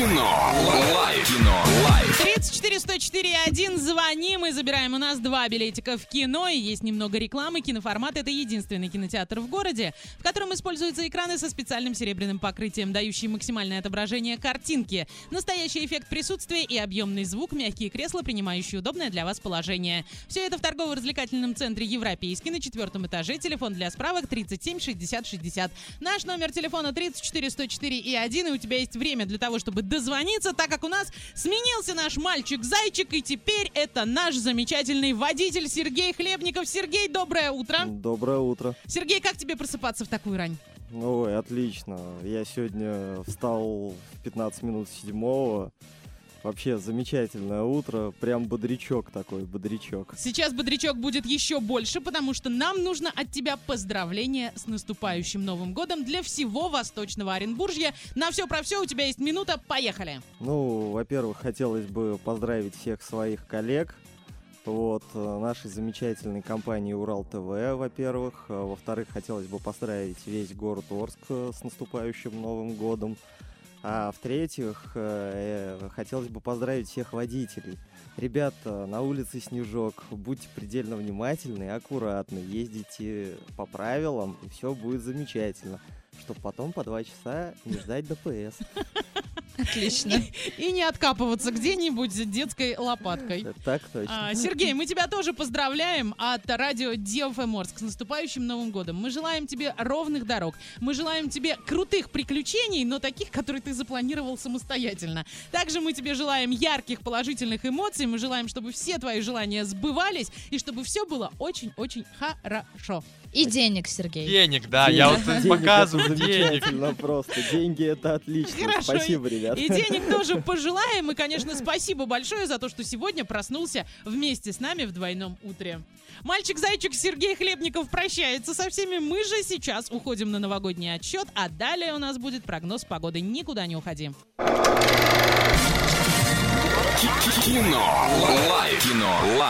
Кино. Лайф. Кино. Лайф. 34 104 1. Звоним и забираем. У нас два билетика в кино. И есть немного рекламы. Киноформат — это единственный кинотеатр в городе, в котором используются экраны со специальным серебряным покрытием, дающие максимальное отображение картинки, настоящий эффект присутствия и объемный звук, мягкие кресла, принимающие удобное для вас положение. Все это в торгово-развлекательном центре «Европейский» на четвертом этаже. Телефон для справок 37 60 60. Наш номер телефона 34 104 и 1. И у тебя есть время для того, чтобы дозвониться, так как у нас сменился наш мальчик-зайчик, и теперь это наш замечательный водитель Сергей Хлебников. Сергей, доброе утро. Доброе утро. Сергей, как тебе просыпаться в такую рань? Ой, отлично. Я сегодня встал в 15 минут седьмого. Вообще замечательное утро. Прям бодрячок такой, бодрячок. Сейчас бодрячок будет еще больше, потому что нам нужно от тебя поздравления с наступающим Новым годом для всего Восточного Оренбуржья. На все про все у тебя есть минута. Поехали. Ну, во-первых, хотелось бы поздравить всех своих коллег. Вот, э, нашей замечательной компании Урал ТВ, во-первых. А Во-вторых, хотелось бы поздравить весь город Орск э, с наступающим Новым годом. А в-третьих, э, э, хотелось бы поздравить всех водителей. Ребята, на улице снежок, будьте предельно внимательны и аккуратны, ездите по правилам, и все будет замечательно. Чтобы потом по два часа не сдать ДПС. Отлично. И не откапываться где-нибудь детской лопаткой. Так точно. А, Сергей, мы тебя тоже поздравляем от радио DFM Орск с наступающим Новым годом. Мы желаем тебе ровных дорог. Мы желаем тебе крутых приключений, но таких, которые ты запланировал самостоятельно. Также мы тебе желаем ярких положительных эмоций. Мы желаем, чтобы все твои желания сбывались и чтобы все было очень-очень хорошо. И денег, Сергей. Денег, да, я вот Денег показываю это денег. замечательно просто. Деньги это отлично. Хорошо. Спасибо, ребят. И денег тоже пожелаем. И, конечно, спасибо большое за то, что сегодня проснулся вместе с нами в двойном утре. Мальчик-зайчик Сергей Хлебников прощается со всеми. Мы же сейчас уходим на новогодний отсчет, а далее у нас будет прогноз погоды. Никуда не уходи. Кино. Лайф. Кино. Лайф.